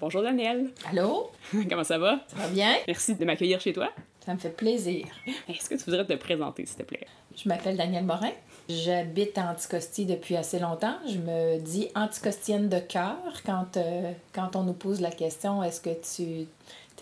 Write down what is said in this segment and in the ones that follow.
Bonjour Daniel. Allô? Comment ça va? Ça va bien? Merci de m'accueillir chez toi. Ça me fait plaisir. Est-ce que tu voudrais te présenter, s'il te plaît? Je m'appelle Danielle Morin. J'habite à Anticosti depuis assez longtemps. Je me dis anticostienne de cœur quand, euh, quand on nous pose la question est-ce que tu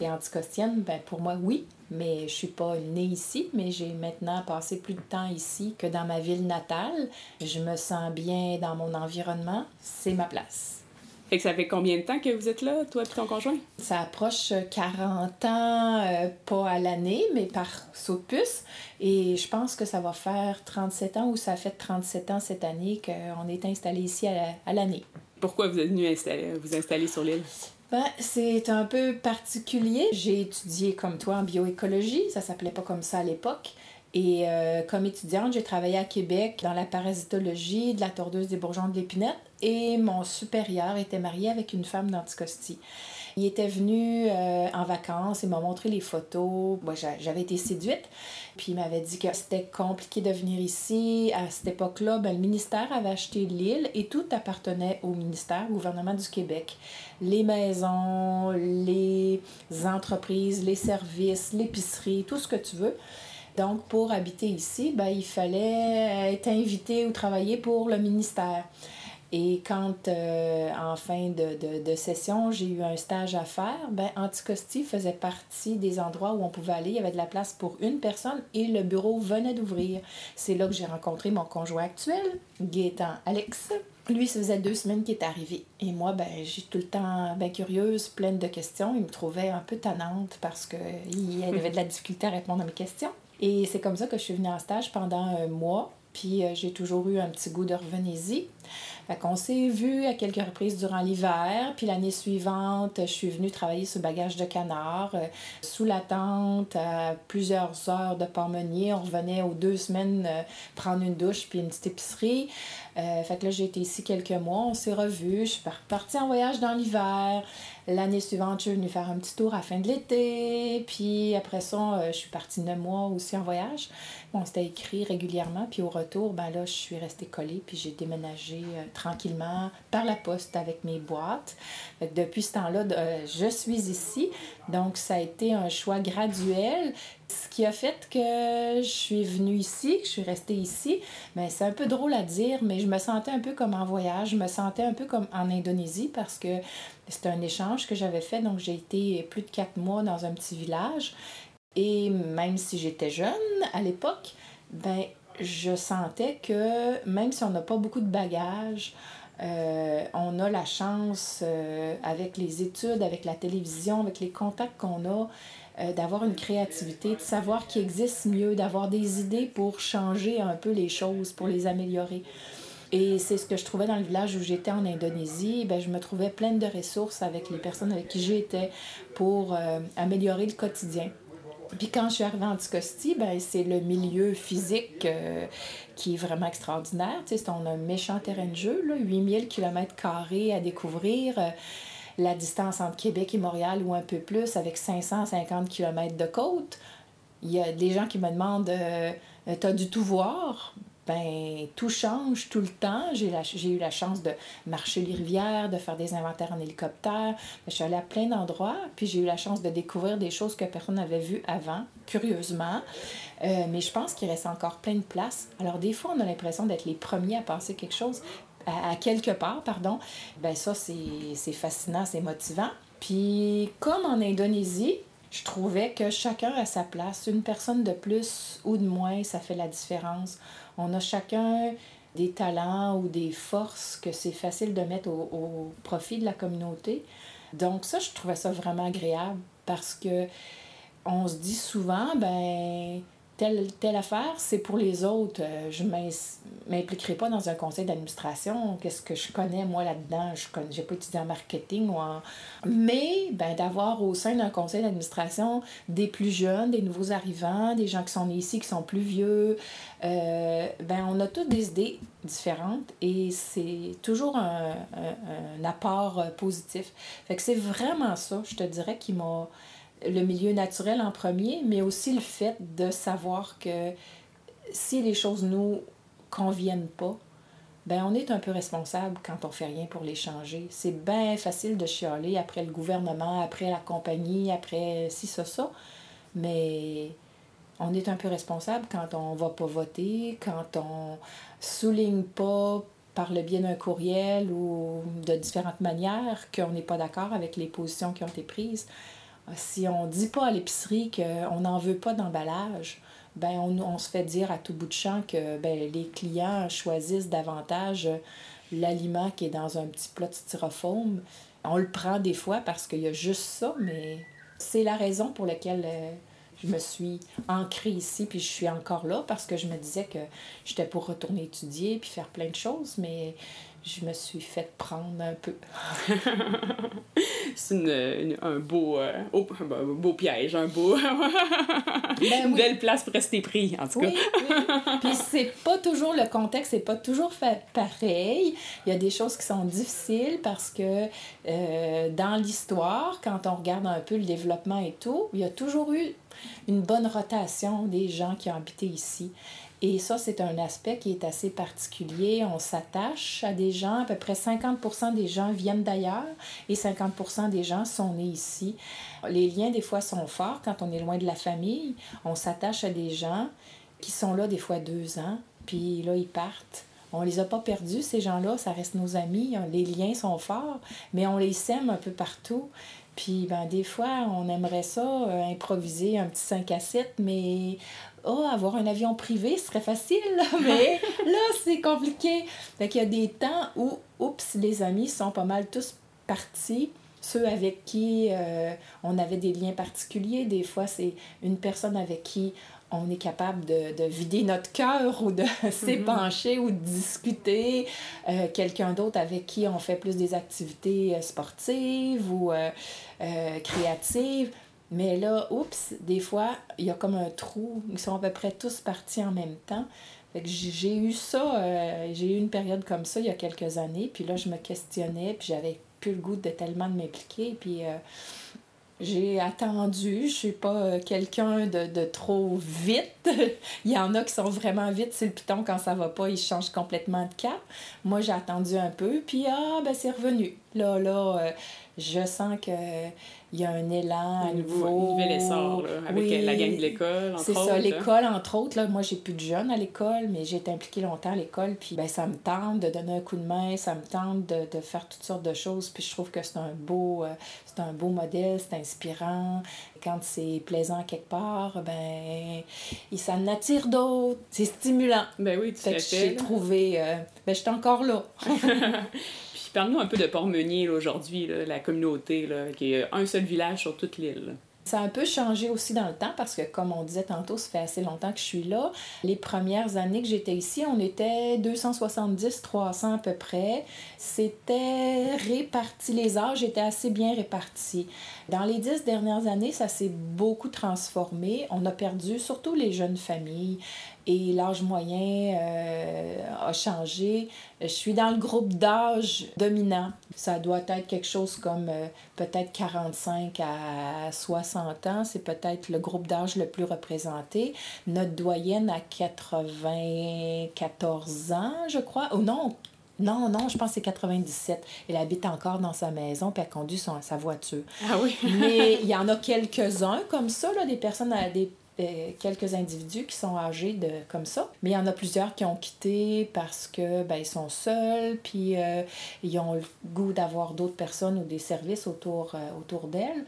es anticostienne? Ben, pour moi, oui, mais je suis pas née ici, mais j'ai maintenant passé plus de temps ici que dans ma ville natale. Je me sens bien dans mon environnement. C'est ma place. Fait que ça fait combien de temps que vous êtes là, toi et ton conjoint? Ça approche 40 ans, euh, pas à l'année, mais par saut de puce. Et je pense que ça va faire 37 ans ou ça fait 37 ans cette année qu'on est installé ici à l'année. Pourquoi vous êtes venu vous installer sur l'île? Ben, c'est un peu particulier. J'ai étudié comme toi en bioécologie, ça s'appelait pas comme ça à l'époque. Et euh, comme étudiante, j'ai travaillé à Québec dans la parasitologie de la tordeuse des bourgeons de l'épinette et mon supérieur était marié avec une femme d'Anticosti. Il était venu euh, en vacances et m'a montré les photos. Moi, j'avais été séduite. Puis il m'avait dit que c'était compliqué de venir ici. À cette époque-là, ben, le ministère avait acheté l'île et tout appartenait au ministère, au gouvernement du Québec. Les maisons, les entreprises, les services, l'épicerie, tout ce que tu veux. Donc, pour habiter ici, ben, il fallait être invité ou travailler pour le ministère. Et quand, euh, en fin de, de, session, j'ai eu un stage à faire, ben, Anticosti faisait partie des endroits où on pouvait aller. Il y avait de la place pour une personne et le bureau venait d'ouvrir. C'est là que j'ai rencontré mon conjoint actuel, Gaétan Alex. Lui, ça faisait deux semaines qu'il est arrivé. Et moi, ben, j'ai tout le temps bien curieuse, pleine de questions. Il me trouvait un peu tannante parce qu'il avait de la difficulté à répondre à mes questions. Et c'est comme ça que je suis venue en stage pendant un mois. Puis euh, j'ai toujours eu un petit goût de revenez-y. Fait qu'on s'est vu à quelques reprises durant l'hiver. Puis l'année suivante, je suis venue travailler sur bagage de canard, euh, sous la tente, à plusieurs heures de Parmenier. On revenait aux deux semaines euh, prendre une douche puis une petite épicerie. fait que là, j'ai été ici quelques mois. On s'est revus. Je suis partie en voyage dans l'hiver. L'année suivante, je suis venue faire un petit tour à la fin de l'été. Puis après ça, euh, je suis partie neuf mois aussi en voyage. On s'était écrit régulièrement. Puis au retour, ben là, je suis restée collée. Puis j'ai déménagé euh, tranquillement par la poste avec mes boîtes. depuis ce temps-là, euh, je suis ici. Donc ça a été un choix graduel. Ce qui a fait que je suis venue ici, que je suis restée ici, mais c'est un peu drôle à dire, mais je me sentais un peu comme en voyage, je me sentais un peu comme en Indonésie parce que c'était un échange que j'avais fait, donc j'ai été plus de quatre mois dans un petit village. Et même si j'étais jeune à l'époque, ben je sentais que même si on n'a pas beaucoup de bagages, euh, on a la chance, euh, avec les études, avec la télévision, avec les contacts qu'on a, euh, d'avoir une créativité, de savoir qu'il existe mieux, d'avoir des idées pour changer un peu les choses, pour les améliorer. Et c'est ce que je trouvais dans le village où j'étais en Indonésie. Ben, je me trouvais pleine de ressources avec les personnes avec qui j'étais pour euh, améliorer le quotidien. Puis quand je suis arrivée en Anticosti, ben, c'est le milieu physique euh, qui est vraiment extraordinaire. Tu sais, on a un méchant terrain de jeu, là, 8000 km à découvrir. Euh, la distance entre Québec et Montréal ou un peu plus avec 550 km de côte. Il y a des gens qui me demandent Tu as du tout voir ben tout change tout le temps. J'ai, eu la chance de marcher les rivières, de faire des inventaires en hélicoptère. Je suis allée à plein d'endroits, puis j'ai eu la chance de découvrir des choses que personne n'avait vues avant, curieusement. Euh, mais je pense qu'il reste encore plein de places. Alors des fois, on a l'impression d'être les premiers à penser quelque chose, à, quelque part, pardon. Ben ça, c'est fascinant, c'est motivant. Puis comme en Indonésie, je trouvais que chacun a sa place. Une personne de plus ou de moins, ça fait la différence. On a chacun des talents ou des forces que c'est facile de mettre au, profit de la communauté. Donc ça, je trouvais ça vraiment agréable parce que on se dit souvent, ben telle, telle affaire, c'est pour les autres. Euh, je ne m'impliquerai pas dans un conseil d'administration. Qu'est-ce que je connais, moi, là-dedans? Je n'ai pas étudié en marketing. Ou. Mais ben, d'avoir au sein d'un conseil d'administration des plus jeunes, des nouveaux arrivants, des gens qui sont nés ici, qui sont plus vieux, euh, ben, on a toutes des idées différentes et c'est toujours un, un, un apport euh, positif. Fait que c'est vraiment ça, je te dirais, qui m'a le milieu naturel en premier, mais aussi le fait de savoir que si les choses nous conviennent pas, ben on est un peu responsable quand on fait rien pour les changer. C'est bien facile de chialer après le gouvernement, après la compagnie, après ci, ça, ça. Mais on est un peu responsable quand on va pas voter, quand on souligne pas par le biais d'un courriel ou de différentes manières qu'on n'est pas d'accord avec les positions qui ont été prises. Si on dit pas à l'épicerie qu'on n'en veut pas d'emballage, ben on, on, se fait dire à tout bout de champ que ben, les clients choisissent davantage l'aliment qui est dans un petit plat de styrofoam. On le prend des fois parce qu'il y a juste ça, mais c'est la raison pour laquelle euh, je me suis ancrée ici, puis je suis encore là parce que je me disais que j'étais pour retourner étudier puis faire plein de choses, mais je me suis fait prendre un peu. c'est une, un beau, euh, beau piège, un beau. ben, une belle place pour rester pris, en tout cas. Oui, oui. Puis c'est pas toujours le contexte, c'est pas toujours fait pareil. Il y a des choses qui sont difficiles parce que euh, dans l'histoire, quand on regarde un peu le développement et tout, il y a toujours eu une bonne rotation des gens qui ont habité ici. Et ça, c'est un aspect qui est assez particulier. On s'attache à des gens. À peu près 50 des gens viennent d'ailleurs et 50 des gens sont nés ici. Les liens, des fois, sont forts quand on est loin de la famille. On s'attache à des gens qui sont là des fois deux ans, puis là, ils partent. On les a pas perdus, ces gens-là, ça reste nos amis, les liens sont forts, mais on les sème un peu partout. Puis, ben, des fois, on aimerait ça, euh, improviser un petit 5 à 7, mais oh, avoir un avion privé, serait facile, mais là, c'est compliqué. Fait qu'il y a des temps où, oups, les amis sont pas mal tous partis. Ceux avec qui euh, on avait des liens particuliers, des fois, c'est une personne avec qui on est capable de, de vider notre cœur ou de s'épancher ou de discuter. Euh, quelqu'un d'autre avec qui on fait plus des activités euh, sportives ou créatives. Mais là, oups, des fois, il y a comme un trou. Ils sont à peu près tous partis en même temps. J'ai eu ça, euh, j'ai eu une période comme ça il y a quelques années. Puis là, je me questionnais, puis j'avais plus le goût de tellement de m'impliquer. Puis euh, j'ai attendu. Je suis pas euh, quelqu'un de, de, trop vite. il y en a qui sont vraiment vite. C'est le piton, quand ça va pas, ils changent complètement de cap. Moi, j'ai attendu un peu, puis ah, ben c'est revenu. Là, là, je sens que il y a un élan à nouveau. Un nouvel essor, là, avec la gang de l'école, entre autres. C'est ça, l'école, entre autres. Là, moi, j'ai plus de jeunes à l'école, mais j'ai été impliquée longtemps à l'école. Puis, ben, ça me tente de donner un coup de main, ça me tente de, de faire toutes sortes de choses. Puis, je trouve que c'est un beau, euh, c'est un beau modèle, c'est inspirant. Quand c'est plaisant quelque part, ben, et ça en attire d'autres. C'est stimulant. Ben oui, tu J'ai trouvé, euh, ben, j'étais encore là. Parle-nous un peu de Port-Meunier aujourd'hui, la communauté, qui est un seul village sur toute l'île. Ça a un peu changé aussi dans le temps parce que, comme on disait tantôt, ça fait assez longtemps que je suis là. Les premières années que j'étais ici, on était 270-300 à peu près. C'était réparti, les âges étaient assez bien répartis. Dans les dix dernières années, ça s'est beaucoup transformé. On a perdu surtout les jeunes familles et l'âge moyen euh, a changé. Je suis dans le groupe d'âge dominant. Ça doit être quelque chose comme euh, peut-être 45 à 60 ans. C'est peut-être le groupe d'âge le plus représenté. Notre doyenne a 94 ans, je crois. Ou non, non, non, je pense que c'est 97. Elle habite encore dans sa maison, puis elle conduit son, sa voiture. Ah oui? Mais il y en a quelques-uns comme ça, là, des personnes, des euh, quelques individus qui sont âgés de comme ça. Mais il y en a plusieurs qui ont quitté parce que ben, ils sont seuls, puis euh, ils ont le goût d'avoir d'autres personnes ou des services autour, euh, autour d'elles.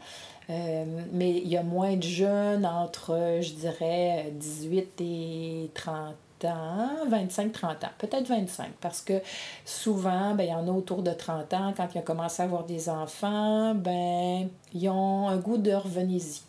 mais il y a moins de jeunes entre, je dirais, 18 et 30 ans, 25-30 ans, peut-être 25, parce que souvent, ben, il y en a autour de 30 ans, quand ils ont commencé à avoir des enfants, ben, ils ont un goût de revenez-y.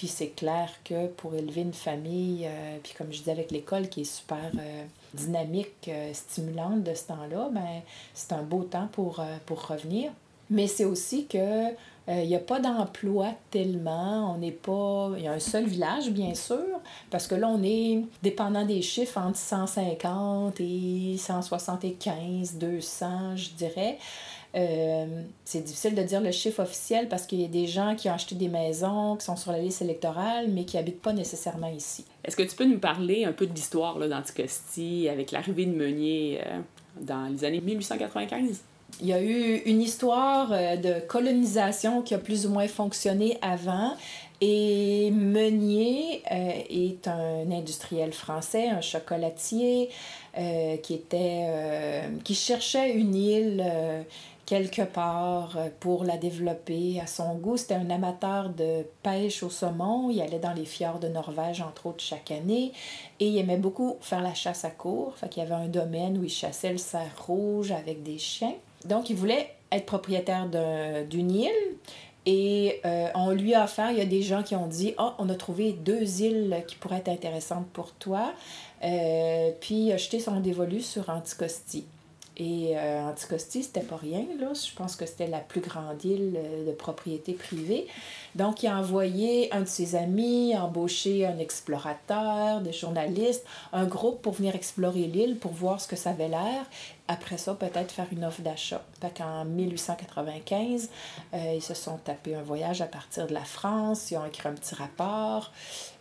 Puis c'est clair que pour élever une famille, euh, puis comme je disais avec l'école qui est super euh, dynamique, euh, stimulante de ce temps-là, ben, c'est un beau temps pour, pour revenir. Mais c'est aussi que il n'y a pas d'emploi tellement. On n'est pas. Il y a un seul village, bien sûr, parce que là, on est, dépendant des chiffres, entre 150 et 175, 200, je dirais. Euh, c'est difficile de dire le chiffre officiel parce qu'il y a des gens qui ont acheté des maisons, qui sont sur la liste électorale, mais qui habitent pas nécessairement ici. Est-ce que tu peux nous parler un peu de l'histoire d'Anticosti avec l'arrivée de Meunier euh, dans les années 1895. Il y a eu une histoire euh, de colonisation qui a plus ou moins fonctionné avant. Et Meunier euh, est un industriel français, un chocolatier, euh, qui, était, qui cherchait une île quelque part pour la développer à son goût. C'était un amateur de pêche au saumon. Il allait dans les fjords de Norvège, entre autres, chaque année. Et il aimait beaucoup faire la chasse à cour. Fait qu'il y avait un domaine où il chassait le cerf rouge avec des chiens. Donc, il voulait être propriétaire d'une île. Et euh, on lui a offert, il y a des gens qui ont dit Ah, on a trouvé deux îles qui pourraient être intéressantes pour toi. Euh, puis il a jeté son dévolu sur Anticosti. Et euh, Anticosti, c'était pas rien, là. Je pense que c'était la plus grande île euh, de propriété privée. Donc, il a envoyé un de ses amis, embauché un explorateur, des journalistes, un groupe pour venir explorer l'île, pour voir ce que ça avait l'air. Après ça, peut-être faire une offre d'achat. Fait qu'en 1895, euh, ils se sont tapés un voyage à partir de la France, ils ont écrit un petit rapport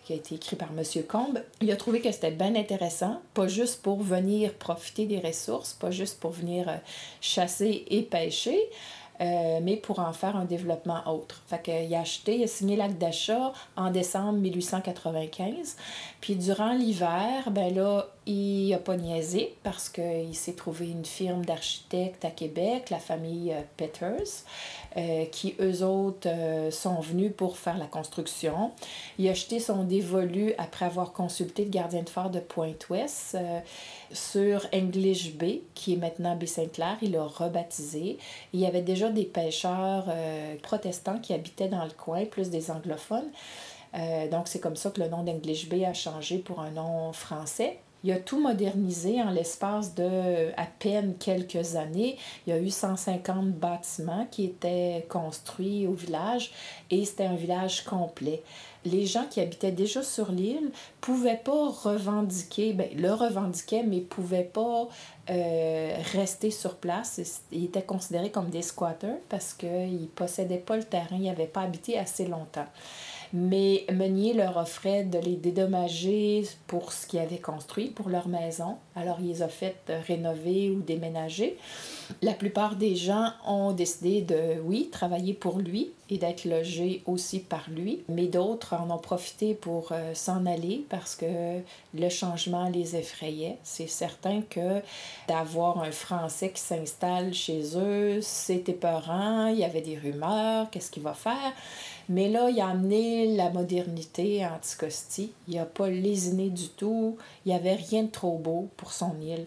qui a été écrit par M. Combe, il a trouvé que c'était bien intéressant, pas juste pour venir profiter des ressources, pas juste pour venir euh, chasser et pêcher, euh, mais pour en faire un développement autre. Fait qu'il a acheté, il a signé l'acte d'achat en décembre 1895. Puis durant l'hiver, ben là, il n'a pas niaisé parce qu'il s'est trouvé une firme d'architectes à Québec, la famille euh, Peters, euh, qui eux autres sont venus pour faire la construction. Il a acheté son dévolu après avoir consulté le gardien de phare de Pointe-Ouest sur English Bay, qui est maintenant Baie-Saint-Clair. Il l'a rebaptisé. Il y avait déjà des pêcheurs euh, protestants qui habitaient dans le coin, plus des anglophones. Euh, donc, c'est comme ça que le nom d'English Bay a changé pour un nom français. Il a tout modernisé en l'espace de à peine quelques années. Il y a eu 150 bâtiments qui étaient construits au village et c'était un village complet les gens qui habitaient déjà sur l'île pouvaient pas revendiquer, ben, le revendiquaient, mais pouvaient pas euh, rester sur place. Ils étaient considérés comme des squatters parce qu'ils possédaient pas le terrain, ils n'avaient pas habité assez longtemps mais Meunier leur offrait de les dédommager pour ce qu'ils avaient construit pour leur maison. Alors, il les a fait rénover ou déménager. La plupart des gens ont décidé de, oui, travailler pour lui et d'être logés aussi par lui, mais d'autres en ont profité pour euh, s'en aller parce que le changement les effrayait. C'est certain que d'avoir un Français qui s'installe chez eux, c'était peurant, il y avait des rumeurs, qu'est-ce qu'il va faire? Mais là, il a amené la modernité à Anticosti. Il n'a pas lésiné du tout. Il n'y avait rien de trop beau pour son île.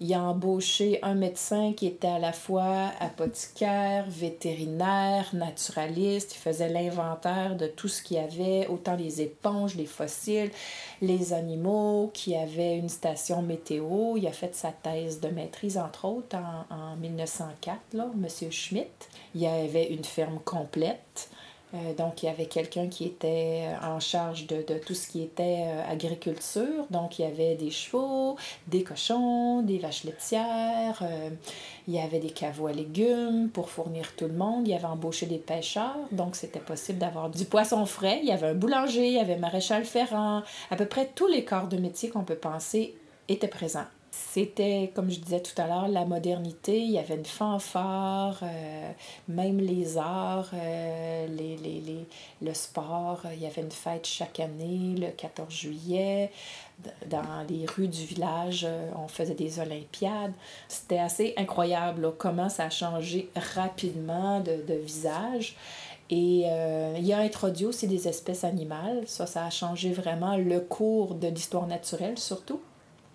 Il a embauché un médecin qui était à la fois apothicaire, vétérinaire, naturaliste. Il faisait l'inventaire de tout ce qu'il y avait, autant les éponges, les fossiles, les animaux, qui avait une station météo. Il a fait sa thèse de maîtrise, entre autres, en, en 1904, là, M. Schmidt. Il y avait une ferme complète. Euh, donc, il y avait quelqu'un qui était euh, en charge de, tout ce qui était euh, agriculture. Donc, il y avait des chevaux, des cochons, des vaches laitières. il y avait des caveaux à légumes pour fournir tout le monde. Il y avait embauché des pêcheurs. Donc, c'était possible d'avoir du poisson frais. Il y avait un boulanger, il y avait maréchal ferrant. À peu près tous les corps de métier qu'on peut penser étaient présents c'était, comme je disais tout à l'heure, la modernité. Il y avait une fanfare, euh, même les arts, euh, les, les, les, le sport. Il y avait une fête chaque année, le 14 juillet. Dans les rues du village, euh, on faisait des Olympiades. C'était assez incroyable comment ça a changé rapidement de, de visage. Et il a introduit aussi des espèces animales. Ça, ça a changé vraiment le cours de l'histoire naturelle, surtout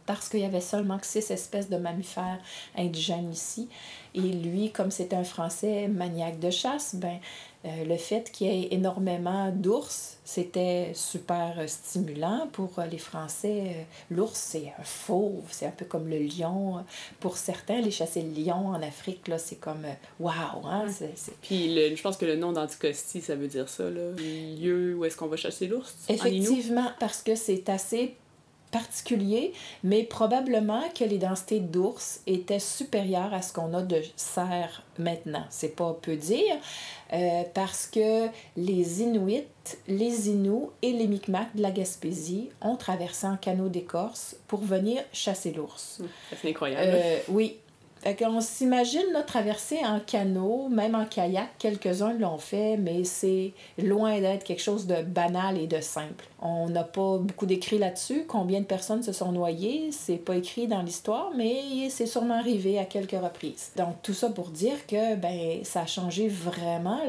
parce qu'il y avait seulement que six espèces de mammifères indigènes ici. Et lui, comme c'était un Français maniaque de chasse, ben, euh, le fait qu'il y ait énormément d'ours, c'était super stimulant pour euh, les Français. L'ours, c'est un fauve, c'est un peu comme le lion. Pour certains, les chasser le lion en Afrique, là, c'est comme waouh! Hein? Puis je pense que le nom d'Anticosti, ça veut dire ça, là. lieu où est-ce qu'on va chasser l'ours? Effectivement, parce que c'est assez particulier, mais probablement que les densités d'ours étaient supérieures à ce qu'on a de cerfs maintenant. C'est pas peu dire, euh, parce que les Inuits, les Inuits et les Micmacs de la Gaspésie ont traversé en canot d'écorce pour venir chasser l'ours. C'est incroyable. Euh, oui, Qu'on s'imagine là, traverser en canot, même en kayak. Quelques-uns l'ont fait, mais c'est loin d'être quelque chose de banal et de simple. On n'a pas beaucoup d'écrits là-dessus. Combien de personnes se sont noyées, c'est pas écrit dans l'histoire, mais c'est sûrement arrivé à quelques reprises. Donc tout ça pour dire que ben ça a changé vraiment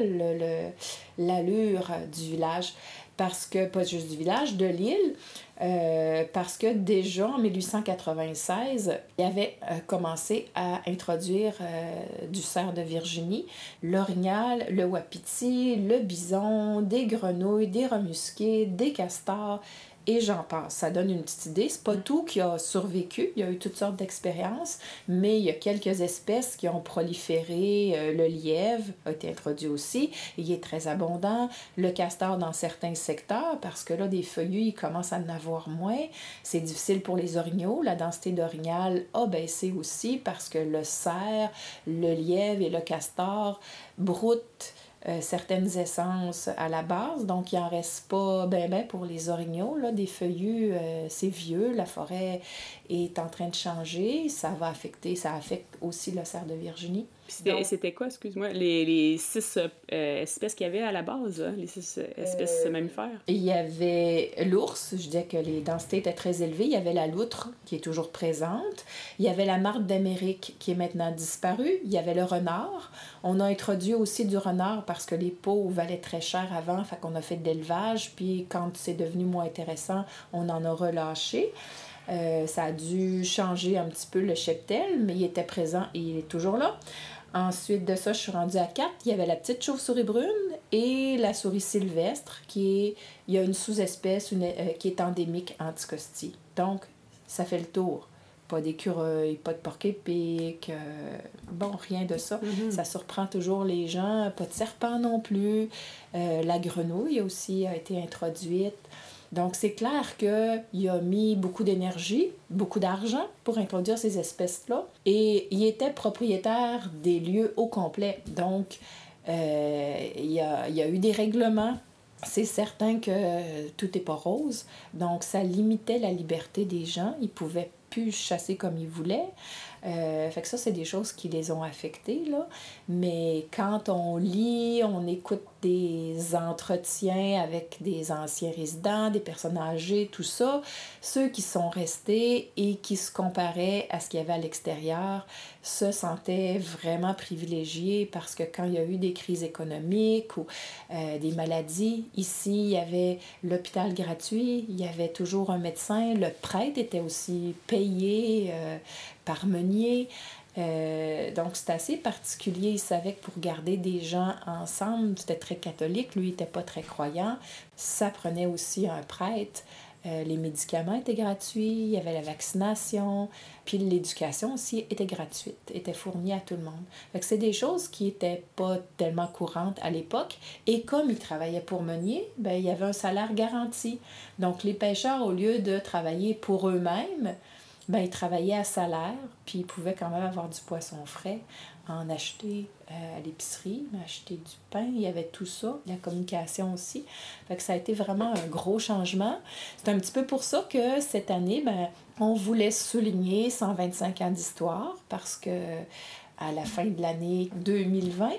l'allure du village parce que, pas juste du village, de l'île, euh, parce que déjà en 1896, il avait euh, commencé à introduire euh, du cerf de Virginie, l'orignal, le wapiti, le bison, des grenouilles, des remusqués, des castors et j'en passe. Ça donne une petite idée. C'est pas mm. tout qui a survécu. Il y a eu toutes sortes d'expériences, mais il y a quelques espèces qui ont proliféré. Euh, le lièvre a été introduit aussi. Il est très abondant. Le castor dans certains secteurs, parce que là, des feuillus, il commence à en avoir moins. C'est difficile pour les orignaux. La densité d'orignal a baissé aussi parce que le cerf, le lièvre et le castor broutent euh, certaines essences à la base, donc il en reste pas ben ben pour les orignaux. Là, des feuillus, euh, c'est vieux, la forêt est en train de changer, ça va affecter, ça affecte aussi le cerf de Virginie. C'était quoi, excuse-moi, les, les, six euh, espèces qu'il y avait à la base, hein, les six espèces euh, mammifères? Il y avait l'ours, je disais que les densités étaient très élevées. Il y avait la loutre, qui est toujours présente. Il y avait la marque d'Amérique, qui est maintenant disparue. Il y avait le renard. On a introduit aussi du renard parce que les peaux valaient très cher avant, fait qu'on a fait de l'élevage. Puis quand c'est devenu moins intéressant, on en a relâché. Euh, ça a dû changer un petit peu le cheptel, mais il était présent et il est toujours là. Ensuite de ça, je suis rendue à 4. Il y avait la petite chauve-souris brune et la souris sylvestre, qui est, il y a une sous-espèce euh, qui est endémique Anticosti. Donc, ça fait le tour. Pas d'écureuil, pas de porc-épic, euh, bon, rien de ça. Mm-hmm. Ça surprend toujours les gens. Pas de serpent non plus. la grenouille aussi a été introduite. Donc, c'est clair qu'il a mis beaucoup d'énergie, beaucoup d'argent pour introduire ces espèces-là. Et il était propriétaire des lieux au complet. Donc, euh, il, y a, eu des règlements. C'est certain que tout n'est pas rose. Donc, ça limitait la liberté des gens. Ils pouvaient plus chasser comme ils voulaient. Euh, fait que ça, c'est des choses qui les ont affectés, là. Mais quand on lit, on écoute des entretiens avec des anciens résidents, des personnes âgées, tout ça, ceux qui sont restés et qui se comparaient à ce qu'il y avait à l'extérieur se sentaient vraiment privilégiés parce que quand il y a eu des crises économiques ou euh, des maladies, ici, il y avait l'hôpital gratuit, il y avait toujours un médecin, le prêtre était aussi payé euh, par Meunier. Euh, donc, c'est assez particulier. Il savait que pour garder des gens ensemble, c'était très catholique. Lui, il n'était pas très croyant. Ça prenait aussi un prêtre. Euh, les médicaments étaient gratuits, il y avait la vaccination, puis l'éducation aussi était gratuite, était fournie à tout le monde. Fait que c'est des choses qui n'étaient pas tellement courantes à l'époque. Et comme ils travaillaient pour Meunier, ben, il y avait un salaire garanti. Donc les pêcheurs, au lieu de travailler pour eux-mêmes, ben, ils travaillaient à salaire, puis ils pouvaient quand même avoir du poisson frais, en acheter euh, à l'épicerie, acheter du pain, il y avait tout ça, la communication aussi. Fait que ça a été vraiment un gros changement. C'est un petit peu pour ça que cette année, ben, on voulait souligner 125 ans d'histoire parce que à la fin de l'année 2020,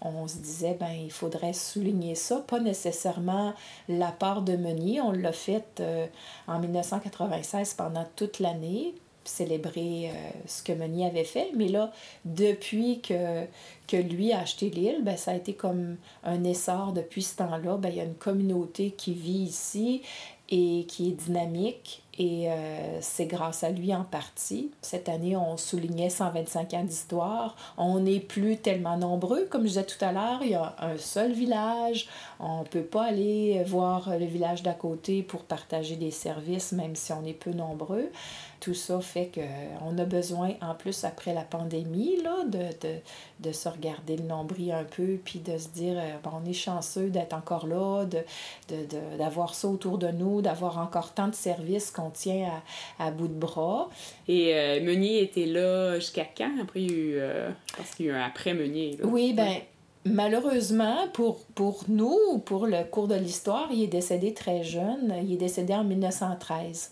on se disait, ben, il faudrait souligner ça, pas nécessairement la part de Meunier. On l'a fait euh, en 1996 pendant toute l'année, célébrer euh, ce que Meunier avait fait. Mais là, depuis que, lui a acheté l'île, ben, ça a été comme un essor depuis ce temps-là. Ben, il y a une communauté qui vit ici et qui est dynamique et euh, c'est grâce à lui en partie. Cette année, on soulignait 125 ans d'histoire. On n'est plus tellement nombreux. Comme je disais tout à l'heure, il y a un seul village. On ne peut pas aller voir le village d'à côté pour partager des services, même si on est peu nombreux. Tout ça fait qu'on a besoin, en plus après la pandémie, là, de, de, de se regarder le nombril un peu, puis de se dire, euh, bon, on est chanceux d'être encore là, d'avoir de, de, ça autour de nous, d'avoir encore tant de services qu'on tient à, à, bout de bras. Et euh, Meunier était là jusqu'à quand? Après, il y a eu, euh, parce qu'il y a eu un après Meunier. Oui, ben malheureusement, pour, pour nous, pour le cours de l'histoire, il est décédé très jeune. Il est décédé en 1913.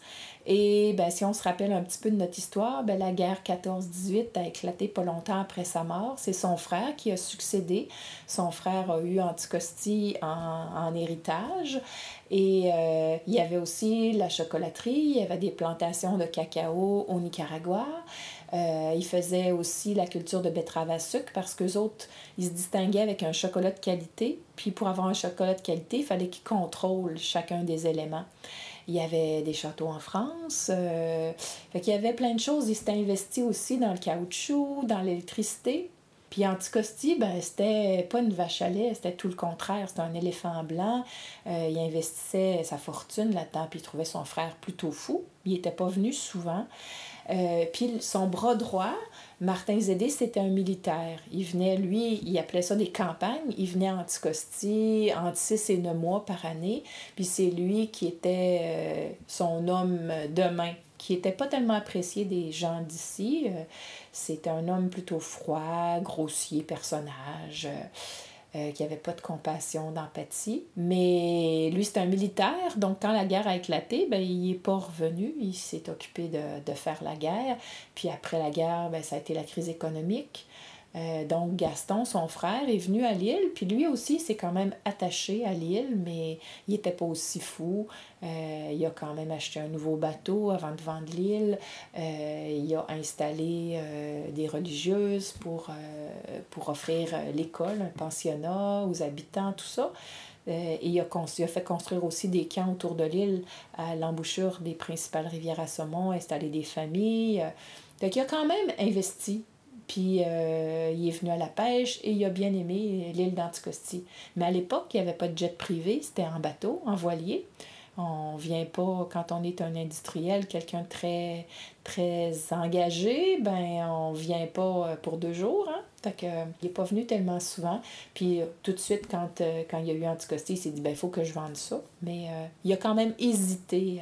Et ben, si on se rappelle un petit peu de notre histoire, ben, la guerre 14-18 a éclaté pas longtemps après sa mort. C'est son frère qui a succédé. Son frère a eu Anticosti en, héritage. Et euh, il y avait aussi la chocolaterie, il y avait des plantations de cacao au Nicaragua. Euh, il faisait aussi la culture de betterave à sucre parce qu'eux autres, ils se distinguaient avec un chocolat de qualité. Puis pour avoir un chocolat de qualité, il fallait qu'ils contrôlent chacun des éléments. Il y avait des châteaux en France. Euh, fait y avait plein de choses. Il s'était investi aussi dans le caoutchouc, dans l'électricité. Puis Anticosti, ben, c'était pas une vache à lait, c'était tout le contraire. C'était un éléphant blanc. Euh, il investissait sa fortune là-dedans, puis il trouvait son frère plutôt fou. Il n'était pas venu souvent. Euh, puis son bras droit, Martin Zédé, c'était un militaire. Il venait, lui, il appelait ça des campagnes. Il venait à Anticosti entre six et neuf mois par année. Puis c'est lui qui était euh, son homme de main, qui n'était pas tellement apprécié des gens d'ici. Euh, c'était un homme plutôt froid, grossier personnage. Euh, qui n'avait pas de compassion, d'empathie. Mais lui, c'est un militaire, donc quand la guerre a éclaté, ben, il n'est pas revenu, il s'est occupé de, de, faire la guerre. Puis après la guerre, ben, ça a été la crise économique. Euh, donc Gaston, son frère, est venu à Lille, puis lui aussi s'est quand même attaché à Lille, mais il n'était pas aussi fou. Euh, il a quand même acheté un nouveau bateau avant de vendre l'île. Euh, il a installé des religieuses pour, pour offrir l'école, un pensionnat aux habitants, tout ça. et il a, il a, fait construire aussi des camps autour de l'île à l'embouchure des principales rivières à saumon, installer des familles. Donc il a quand même investi puis euh, il est venu à la pêche et il a bien aimé l'île d'Anticosti. Mais à l'époque, il n'y avait pas de jet privé, c'était en bateau, en voilier. On vient pas, quand on est un industriel, quelqu'un très, très engagé, ben on vient pas euh, pour deux jours. Hein? Euh, il n'est pas venu tellement souvent. Puis tout de suite, quand, quand il y a eu Anticosti, il s'est dit, ben il faut que je vende ça. Mais il a quand même hésité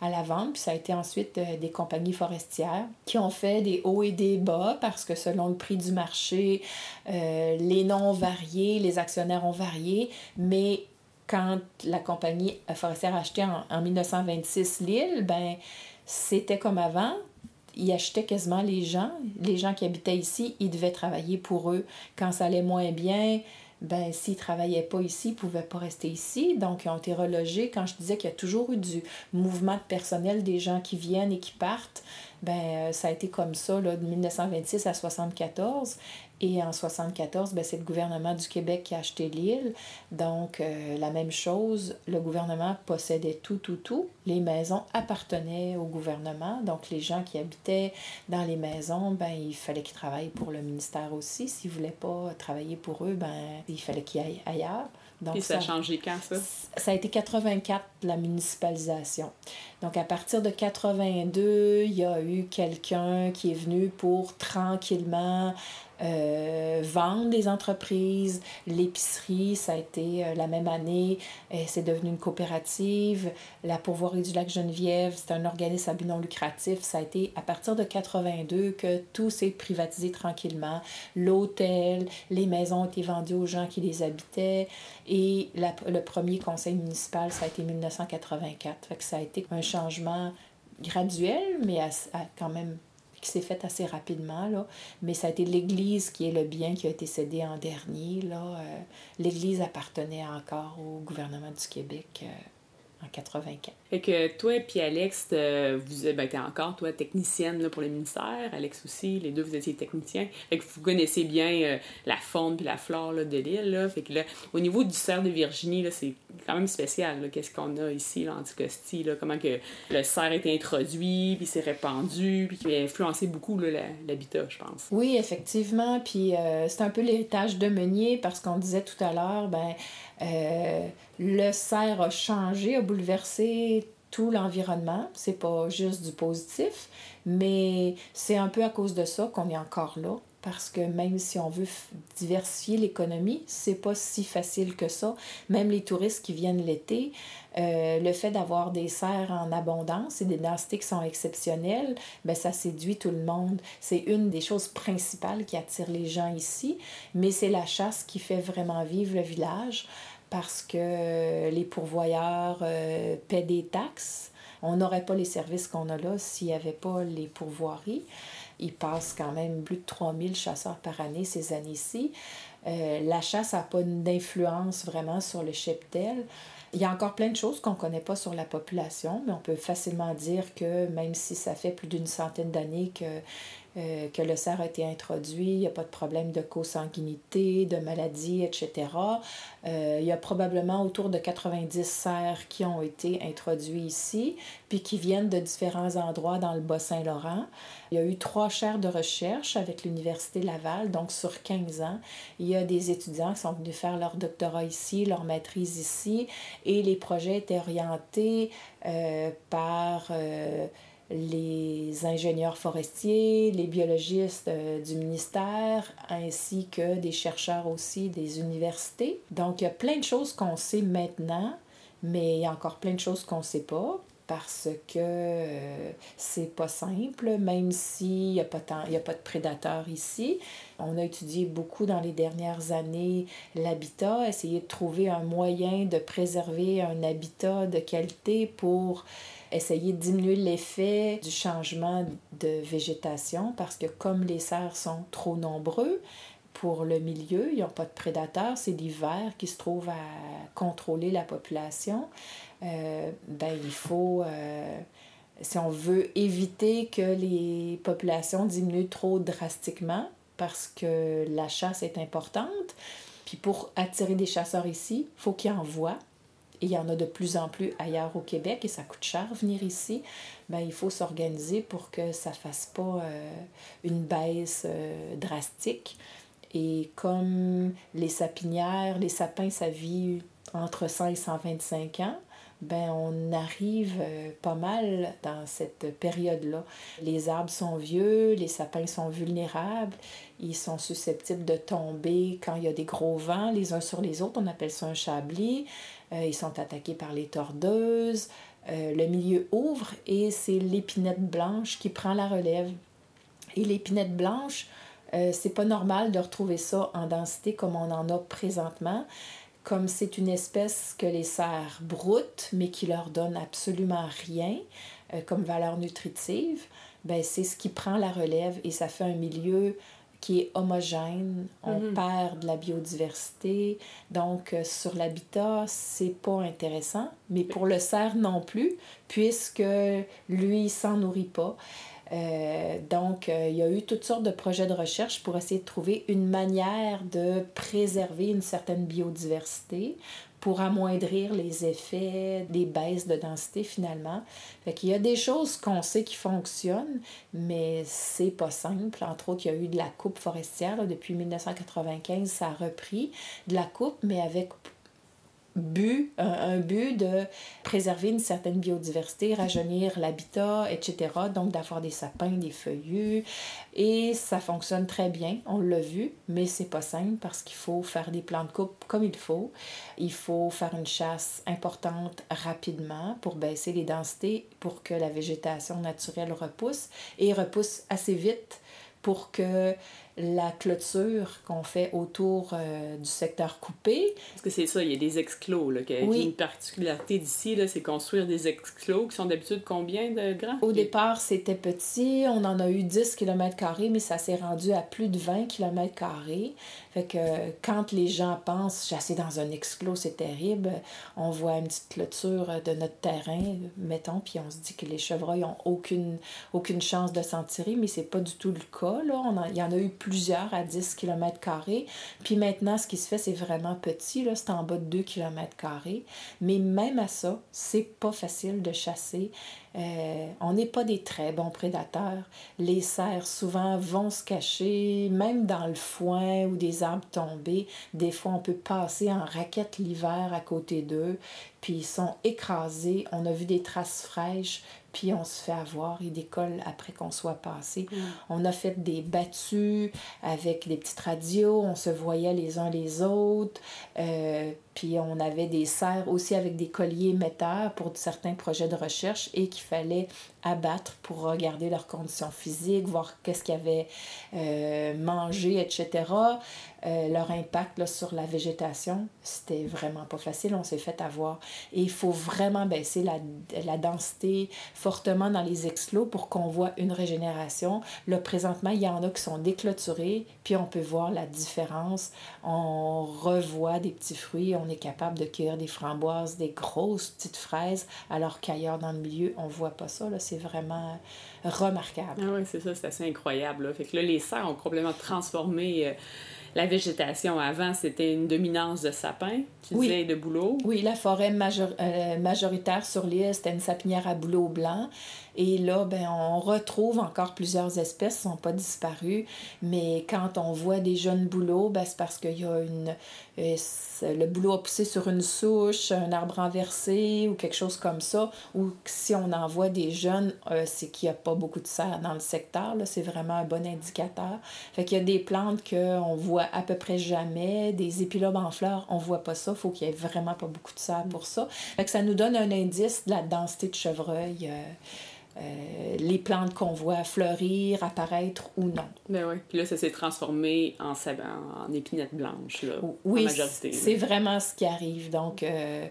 à la vente. Puis ça a été ensuite euh, des compagnies forestières qui ont fait des hauts et des bas parce que selon le prix du marché, euh, les noms ont varié, les actionnaires ont varié, mais quand la compagnie forestière a acheté en, en 1926 l'île, ben c'était comme avant, ils achetaient quasiment les gens. Les gens qui habitaient ici, ils devaient travailler pour eux. Quand ça allait moins bien, ben s'ils ne travaillaient pas ici, ils ne pouvaient pas rester ici. Donc, ils ont été relogés. Quand je disais qu'il y a toujours eu du mouvement de personnel, des gens qui viennent et qui partent, ben euh, ça a été comme ça là, de 1926 à 1974. Et en 1974, ben, c'est le gouvernement du Québec qui a acheté l'île. Donc, euh, la même chose, le gouvernement possédait tout, tout, tout. Les maisons appartenaient au gouvernement. Donc, les gens qui habitaient dans les maisons, ben, il fallait qu'ils travaillent pour le ministère aussi. S'ils ne voulaient pas travailler pour eux, ben, il fallait qu'ils aillent ailleurs. Donc, Et ça, a changé quand, ça? Ça a été 84, la municipalisation. Donc, à partir de 82, il y a eu quelqu'un qui est venu pour tranquillement euh, vendre des entreprises, l'épicerie, ça a été euh, la même année, c'est devenu une coopérative, la pourvoirie du lac Geneviève, c'est un organisme à but non lucratif, ça a été à partir de 82 que tout s'est privatisé tranquillement, l'hôtel, les maisons ont été vendues aux gens qui les habitaient. Et le premier conseil municipal, ça a été 1984, fait ça a été un changement graduel, mais quand même qui s'est fait assez rapidement, là. mais ça a été l'Église qui est le bien qui a été cédé en dernier. Euh, L'Église appartenait encore au gouvernement du Québec. Euh, en 84. Fait que toi et puis Alex, vous ben, es encore toi technicienne là, pour le ministère, Alex aussi, les deux vous étiez techniciens. Fait que vous connaissez bien euh, la faune puis la flore là, de l'île. Fait que là, au niveau du cerf de Virginie, là, c'est quand même spécial. Qu'est-ce qu'on a ici, l'Anticosti, là, comment que le cerf a été introduit, puis s'est répandu, puis qui a influencé beaucoup l'habitat, je pense. Oui, effectivement. Puis euh, c'est un peu l'héritage de Meunier parce qu'on disait tout à l'heure, ben euh, le cerf a changé, a bouleversé tout l'environnement. C'est pas juste du positif, mais c'est un peu à cause de ça qu'on est encore là parce que même si on veut diversifier l'économie, c'est pas si facile que ça. Même les touristes qui viennent l'été, euh, le fait d'avoir des serres en abondance et des densités qui sont exceptionnelles, ben ça séduit tout le monde. C'est une des choses principales qui attire les gens ici, mais c'est la chasse qui fait vraiment vivre le village parce que les pourvoyeurs euh, paient des taxes. On n'aurait pas les services qu'on a là s'il n'y avait pas les pourvoiries. Il passe quand même plus de 3000 chasseurs par année ces années-ci. Euh, la chasse n'a pas d'influence vraiment sur le cheptel. Il y a encore plein de choses qu'on ne connaît pas sur la population, mais on peut facilement dire que même si ça fait plus d'une centaine d'années que euh, que le cerf a été introduit, il n'y a pas de problème de consanguinité, de maladie, etc. Euh, il y a probablement autour de 90 cerfs qui ont été introduits ici, puis qui viennent de différents endroits dans le Bas-Saint-Laurent. Il y a eu trois chaires de recherche avec l'Université Laval, donc sur 15 ans. Il y a des étudiants qui sont venus faire leur doctorat ici, leur maîtrise ici, et les projets étaient orientés euh, par les ingénieurs forestiers, les biologistes euh, du ministère, ainsi que des chercheurs aussi des universités. Donc, il y a plein de choses qu'on sait maintenant, mais il y a encore plein de choses qu'on ne sait pas parce que euh, c'est pas simple, même s'il n'y pas a pas de prédateurs ici. On a étudié beaucoup dans les dernières années l'habitat, essayer de trouver un moyen de préserver un habitat de qualité pour essayer de diminuer l'effet du changement de végétation parce que comme les cerfs sont trop nombreux pour le milieu, ils n'ont pas de prédateurs, c'est l'hiver qui se trouve à contrôler la population. Euh, ben, il faut, euh, si on veut éviter que les populations diminuent trop drastiquement, parce que la chasse est importante, puis pour attirer des chasseurs ici, il faut qu'ils en voient. Et il y en a de plus en plus ailleurs au Québec et ça coûte cher venir ici. Ben, il faut s'organiser pour que ça ne fasse pas euh, une baisse drastique. Et comme les sapinières, les sapins, ça vit entre 100 et 125 ans, ben on arrive euh, pas mal dans cette période-là. Les arbres sont vieux, les sapins sont vulnérables, ils sont susceptibles de tomber quand il y a des gros vents les uns sur les autres, on appelle ça un chablis. Euh, ils sont attaqués par les tordeuses. Euh, le milieu ouvre et c'est l'épinette blanche qui prend la relève. Et l'épinette blanche, c'est pas normal de retrouver ça en densité comme on en a présentement comme c'est une espèce que les cerfs broutent, mais qui leur donne absolument rien euh, comme valeur nutritive, ben c'est ce qui prend la relève et ça fait un milieu qui est homogène, on mhm. perd de la biodiversité. Donc, euh, sur l'habitat, c'est pas intéressant, mais pour le cerf non plus, puisque lui, il s'en nourrit pas. Euh, donc, euh, il y a eu toutes sortes de projets de recherche pour essayer de trouver une manière de préserver une certaine biodiversité pour amoindrir les effets des baisses de densité finalement. Fait qu'il y a des choses qu'on sait qui fonctionnent, mais c'est pas simple. Entre autres, il y a eu de la coupe forestière. depuis 1995, ça a repris de la coupe, mais avec but, un, but de préserver une certaine biodiversité, rajeunir l'habitat, etc. Donc d'avoir des sapins, des feuillus. Et ça fonctionne très bien, on l'a vu, mais c'est pas simple parce qu'il faut faire des plans de coupe comme il faut. Il faut faire une chasse importante rapidement pour baisser les densités, pour que la végétation naturelle repousse et repousse assez vite pour que la clôture qu'on fait autour euh, du secteur coupé. Parce que c'est ça, il y a des exclos. Là, Une particularité d'ici, c'est construire des exclos qui sont d'habitude combien de grands? Au départ, c'était petit. On en a eu 10 km, mais ça s'est rendu à plus de 20 km. Fait que quand les gens pensent chasser dans un exclos, c'est terrible, on voit une petite clôture de notre terrain, mettons, puis on se dit que les chevreuils n'ont aucune, aucune chance de s'en tirer, mais c'est pas du tout le cas. On il y en a eu plusieurs à 10 km. Puis maintenant, ce qui se fait, c'est vraiment petit, c'est en bas de 2 km. Mais même à ça, c'est pas facile de chasser. Euh, on n'est pas des très bons prédateurs. Les cerfs, souvent, vont se cacher, même dans le foin ou des arbres tombés. Des fois, on peut passer en raquette l'hiver à côté d'eux. Puis ils sont écrasés. On a vu des traces fraîches, puis on se fait avoir. Ils décollent après qu'on soit passé. Mm. On a fait des battues avec des petites radios. On se voyait les uns les autres. Euh, puis on avait des serres aussi avec des colliers émetteurs pour certains projets de recherche et qu'il fallait abattre pour regarder leurs conditions physiques, voir qu'est-ce qu'ils avaient euh, mangé, etc. Euh, leur impact là, sur la végétation, c'était vraiment pas facile. On s'est fait avoir. Et il faut vraiment baisser la, la densité fortement dans les exclos pour qu'on voit une régénération. Là, présentement, il y en a qui sont déclôturés, puis on peut voir la différence. On revoit des petits fruits, on est capable de cueillir des framboises, des grosses petites fraises, alors qu'ailleurs dans le milieu, on voit pas ça. C'est vraiment remarquable. Ah oui, c'est ça, c'est assez incroyable. Là. Fait que là, les serres ont complètement transformé euh, la végétation. Avant, c'était une dominance de sapins, tu Oui. disais, de bouleaux? Oui, la forêt major- euh, majoritaire sur l'île, c'était une sapinière à bouleau blanc. Et là, ben, on retrouve encore plusieurs espèces, ne sont pas disparues. Mais quand on voit des jeunes bouleaux, ben, c'est parce qu'il y a une. euh, le bouleau a poussé sur une souche, un arbre renversé ou quelque chose comme ça. Ou si on en voit des jeunes, euh, c'est qu'il n'y a pas beaucoup de serre dans le secteur. C'est vraiment un bon indicateur. Fait qu'il y a des plantes qu'on voit à peu près jamais, des épilobes en fleurs, on voit pas ça. faut qu'il y ait vraiment pas beaucoup de serre pour ça. Fait que ça nous donne un indice de la densité de chevreuil. euh, euh, les plantes qu'on voit fleurir, apparaître ou non. Ben oui. Puis là, ça s'est transformé en, en, là, en Oui, majorité. c'est vraiment ce qui arrive. Donc, euh,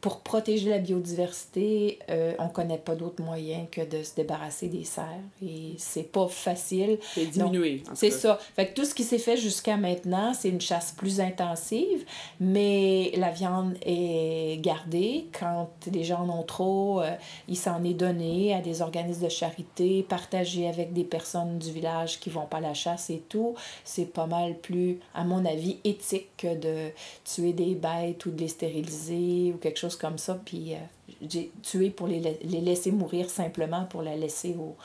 pour protéger la biodiversité, euh, on ne connaît pas d'autre moyen que de se débarrasser des serres. Et c'est pas facile. C'est diminué, C'est ça. Fait que tout ce qui s'est fait jusqu'à maintenant, c'est une chasse plus intensive, mais la viande est gardée. Quand les gens en ont trop, euh, il s'en est donné à des organismes de charité, partagé avec des personnes du village qui vont pas à la chasse et tout. C'est pas mal plus, à mon avis, éthique que de tuer des bêtes ou de les stériliser ou quelque chose comme ça, puis euh, j'ai tué pour les, les laisser mourir simplement pour la laisser au,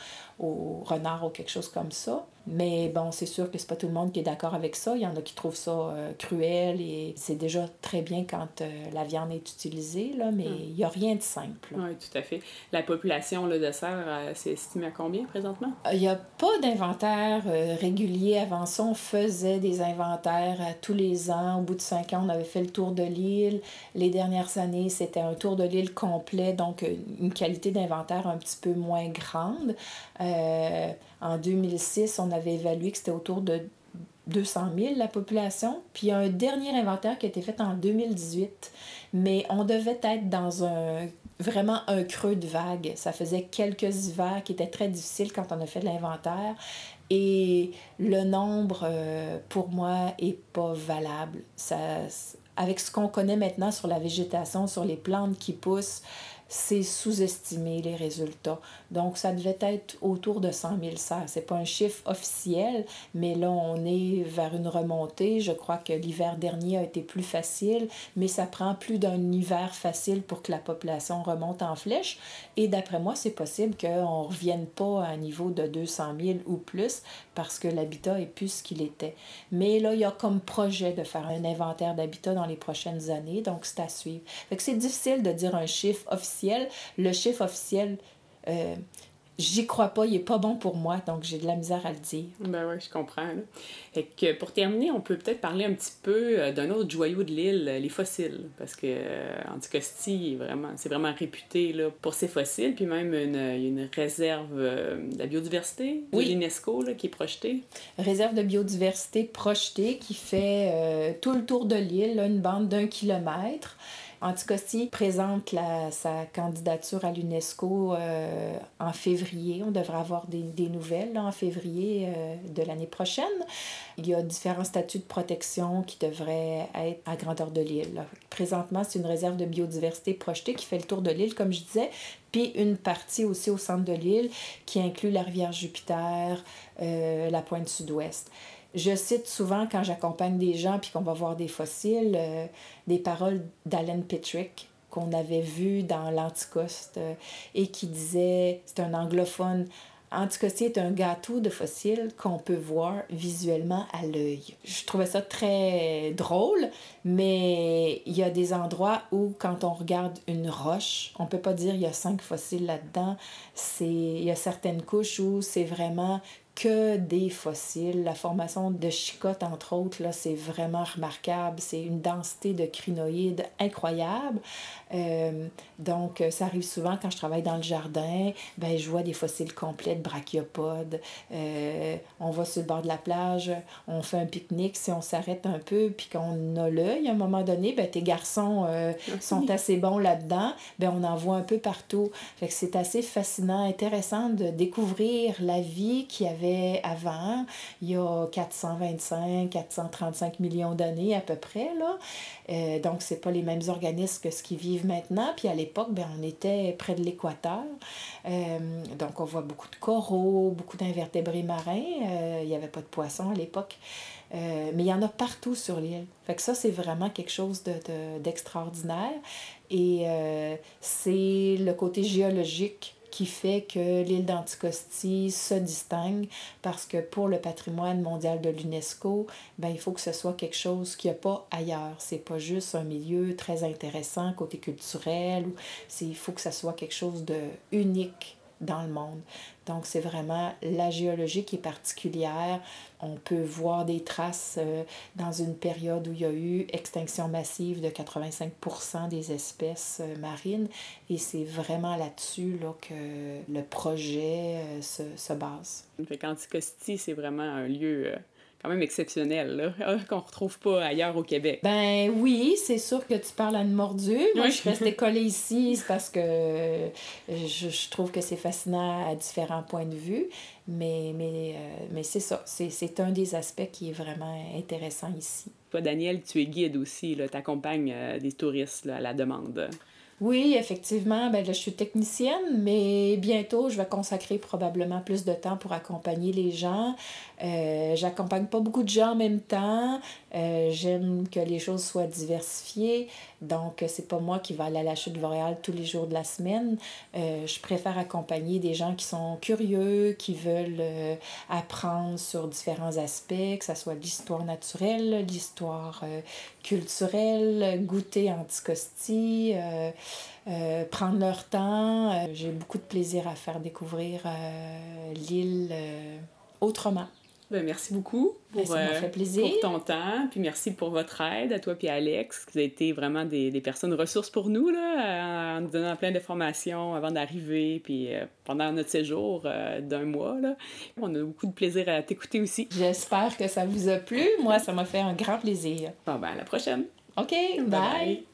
au renard ou quelque chose comme ça. Mais bon, c'est sûr que c'est pas tout le monde qui est d'accord avec ça. Il y en a qui trouvent ça euh, cruel et c'est déjà très bien quand euh, la viande est utilisée, là, mais il y a rien de simple. là. Oui, tout à fait. La population là, de cerfs, euh, c'est estimé à combien présentement? Il n'y a pas d'inventaire euh, régulier. Avant ça, on faisait des inventaires euh, tous les ans. Au bout de cinq ans, on avait fait le tour de l'île. Les dernières années, c'était un tour de l'île donc euh, une qualité d'inventaire un petit peu moins grande. Euh, en 2006, on avait évalué que c'était autour de 200 000 la population. Puis un dernier inventaire qui a été fait en 2018, mais on devait être dans un vraiment un creux de vague. Ça faisait quelques hivers qui étaient très difficiles quand on a fait de l'inventaire. Et le nombre, euh, pour moi, est pas valable. Ça, avec ce qu'on connaît maintenant sur la végétation, sur les plantes qui poussent, c'est sous-estimé les résultats. Donc, ça devait être autour de 100 000 serres. Ce n'est pas un chiffre officiel, mais là, on est vers une remontée. Je crois que l'hiver dernier a été plus facile, mais ça prend plus d'un hiver facile pour que la population remonte en flèche. Et d'après moi, c'est possible qu'on ne revienne pas à un niveau de 200 000 ou plus parce que l'habitat est plus ce qu'il était. Mais là, il y a comme projet de faire un inventaire d'habitat dans les prochaines années, donc c'est à suivre. Que c'est difficile de dire un chiffre officiel. Le chiffre officiel, euh, j'y crois pas, il est pas bon pour moi, donc j'ai de la misère à le dire. Ben oui, je comprends. Là. Fait que pour terminer, on peut peut-être parler un petit peu euh, d'un autre joyau de l'île, euh, les fossiles. Parce que euh, Anticosti, est vraiment, c'est vraiment réputé là, pour ses fossiles. Puis même une, réserve euh, de la biodiversité de Oui. l'UNESCO qui est projetée. Réserve de biodiversité projetée qui fait euh, tout le tour de l'île, une bande d'un kilomètre. Anticosti présente la- sa candidature à l'UNESCO euh, en février. On devrait avoir des, des nouvelles en février euh, de l'année prochaine. Il y a différents statuts de protection qui devraient être à grandeur de l'île. Présentement, c'est une réserve de biodiversité projetée qui fait le tour de l'île, comme je disais, puis une partie aussi au centre de l'île qui inclut la rivière Jupiter, euh, la pointe sud-ouest. Je cite souvent quand j'accompagne des gens puis qu'on va voir des fossiles, euh, des paroles d'Alan Pitrick qu'on avait vu dans l'Anticoste euh, et qui disait, c'est un anglophone Anticosti est un gâteau de fossiles qu'on peut voir visuellement à l'œil. Je trouvais ça très drôle, mais il y a des endroits où, quand on regarde une roche, on peut pas dire il y a cinq fossiles là-dedans. Il y a certaines couches où c'est vraiment que des fossiles. La formation de chicotte, entre autres, là, c'est vraiment remarquable. C'est une densité de crinoïdes incroyable. Euh, donc, ça arrive souvent quand je travaille dans le jardin, ben, je vois des fossiles complets de brachiopodes. Euh, on va sur le bord de la plage, on fait un pique-nique. Si on s'arrête un peu puis qu'on a l'œil, à un moment donné, ben, tes garçons euh, sont assez bons là-dedans. Ben, on en voit un peu partout. Fait que c'est assez fascinant, intéressant de découvrir la vie qu'il y avant, il y a 425, 435 millions d'années à peu près. Là. Euh, donc, c'est pas les mêmes organismes que ce qui vivent maintenant. Puis à l'époque, ben, on était près de l'équateur. Euh, donc, on voit beaucoup de coraux, beaucoup d'invertébrés marins. Euh, il n'y avait pas de poissons à l'époque. mais il y en a partout sur l'île. Fait ça, c'est vraiment quelque chose d'extraordinaire. De, Et c'est le côté géologique qui fait que l'île d'Anticosti se distingue parce que pour le patrimoine mondial de l'UNESCO, ben, il faut que ce soit quelque chose qu'il n'y a pas ailleurs. C'est pas juste un milieu très intéressant côté culturel. Il faut que ce soit quelque chose de unique dans le monde. Donc, c'est vraiment la géologie qui est particulière. On peut voir des traces euh, dans une période où il y a eu extinction massive de 85% des espèces euh, marines. Et c'est vraiment là-dessus là, que le projet euh, se, se, base. Fait qu'Anticosti, c'est vraiment un lieu quand même exceptionnel, là, qu'on retrouve pas ailleurs au Québec. Ben oui, c'est sûr que tu parles à une mordue. Moi, je suis restée collée ici parce que je, je trouve que c'est fascinant à différents points de vue. Mais, mais, euh, mais c'est ça, c'est un des aspects qui est vraiment intéressant ici. Toi, Daniel, tu es guide aussi, tu accompagnes euh, des touristes à la demande. Oui, effectivement, ben là, je suis technicienne, mais bientôt, je vais consacrer probablement plus de temps pour accompagner les gens. Euh, J'accompagne pas beaucoup de gens en même temps. Euh, J'aime que les choses soient diversifiées. Donc, c'est pas moi qui vais aller à la chute L'Oréal tous les jours de la semaine. Euh, je préfère accompagner des gens qui sont curieux, qui veulent euh, apprendre sur différents aspects, que ce soit l'histoire naturelle, l'histoire euh, culturelle, goûter anticosti. Euh, euh, prendre leur temps. Euh, j'ai beaucoup de plaisir à faire découvrir euh, l'île autrement. Ben, merci beaucoup pour, ben, fait plaisir. pour ton temps, puis merci pour votre aide à toi et à Alex. Vous avez été vraiment des, des, personnes ressources pour nous, là, en nous donnant plein d'informations avant d'arriver, puis pendant notre séjour d'un mois. Là. On a beaucoup de plaisir à t'écouter aussi. J'espère que ça vous a plu. Moi, ça m'a fait un grand plaisir. Bon, ben, à la prochaine. OK, bye. bye.